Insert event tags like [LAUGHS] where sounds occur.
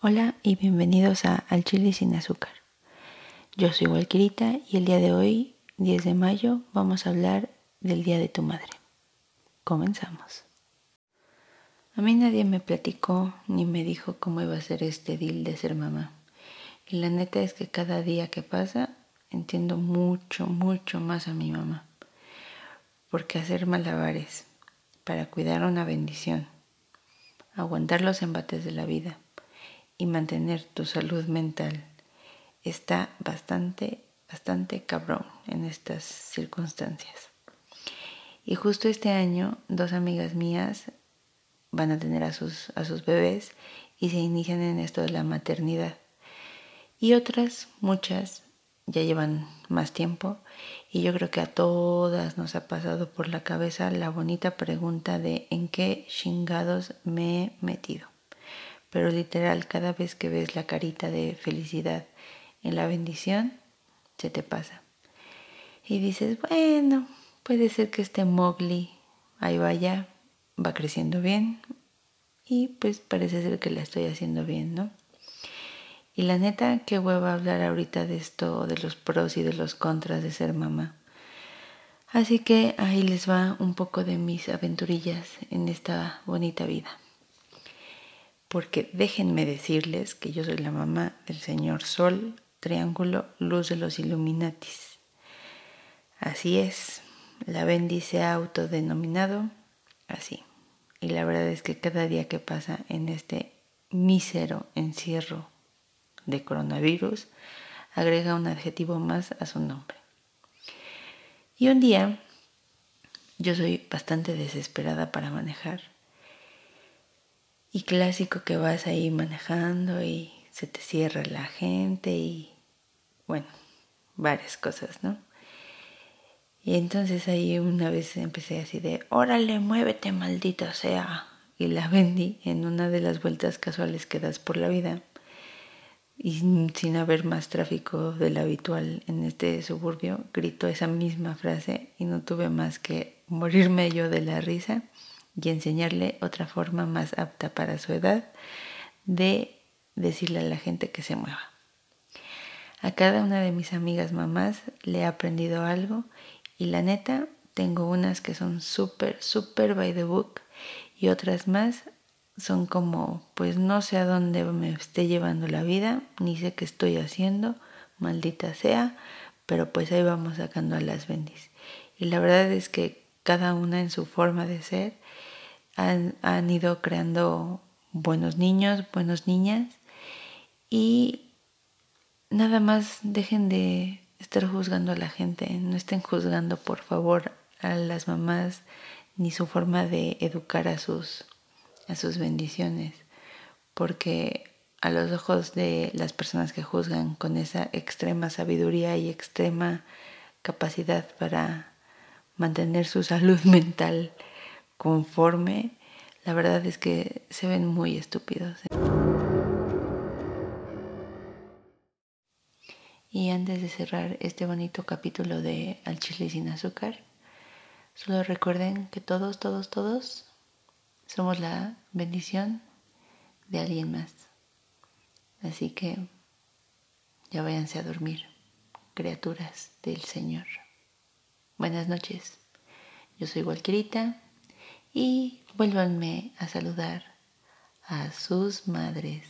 Hola y bienvenidos a Al Chile sin azúcar. Yo soy Walquirita y el día de hoy, 10 de mayo, vamos a hablar del Día de tu Madre. Comenzamos. A mí nadie me platicó ni me dijo cómo iba a ser este deal de ser mamá. Y la neta es que cada día que pasa entiendo mucho, mucho más a mi mamá. Porque hacer malabares para cuidar una bendición, aguantar los embates de la vida, y mantener tu salud mental está bastante, bastante cabrón en estas circunstancias. Y justo este año, dos amigas mías van a tener a sus, a sus bebés y se inician en esto de la maternidad. Y otras, muchas, ya llevan más tiempo y yo creo que a todas nos ha pasado por la cabeza la bonita pregunta de en qué chingados me he metido pero literal cada vez que ves la carita de felicidad en la bendición, se te pasa. Y dices, bueno, puede ser que este Mowgli ahí vaya, va creciendo bien y pues parece ser que la estoy haciendo bien, ¿no? Y la neta, qué hueva hablar ahorita de esto, de los pros y de los contras de ser mamá. Así que ahí les va un poco de mis aventurillas en esta bonita vida porque déjenme decirles que yo soy la mamá del señor Sol, Triángulo, Luz de los Illuminatis. Así es, la ha autodenominado así. Y la verdad es que cada día que pasa en este mísero encierro de coronavirus, agrega un adjetivo más a su nombre. Y un día, yo soy bastante desesperada para manejar y clásico que vas ahí manejando y se te cierra la gente y bueno, varias cosas, ¿no? Y entonces ahí una vez empecé así de, órale, muévete, maldito sea. Y la vendí en una de las vueltas casuales que das por la vida. Y sin haber más tráfico del habitual en este suburbio, gritó esa misma frase y no tuve más que morirme yo de la risa y enseñarle otra forma más apta para su edad de decirle a la gente que se mueva. A cada una de mis amigas mamás le he aprendido algo y la neta tengo unas que son súper, súper by the book y otras más son como, pues no sé a dónde me esté llevando la vida, ni sé qué estoy haciendo, maldita sea, pero pues ahí vamos sacando a las bendis. Y la verdad es que cada una en su forma de ser han, ido creando buenos niños, buenas niñas y nada más dejen de estar juzgando a la gente, no estén juzgando por favor a las mamás ni su forma de educar a sus a sus bendiciones, porque a los ojos de las personas que juzgan con esa extrema sabiduría y extrema capacidad para mantener su salud [LAUGHS] mental conforme, la verdad es que se ven muy estúpidos. Y antes de cerrar este bonito capítulo de Al chile sin azúcar, solo recuerden que todos, todos, todos somos la bendición de alguien más. Así que ya váyanse a dormir, criaturas del Señor. Buenas noches. Yo soy Walquerita y vuélvanme a saludar a sus madres.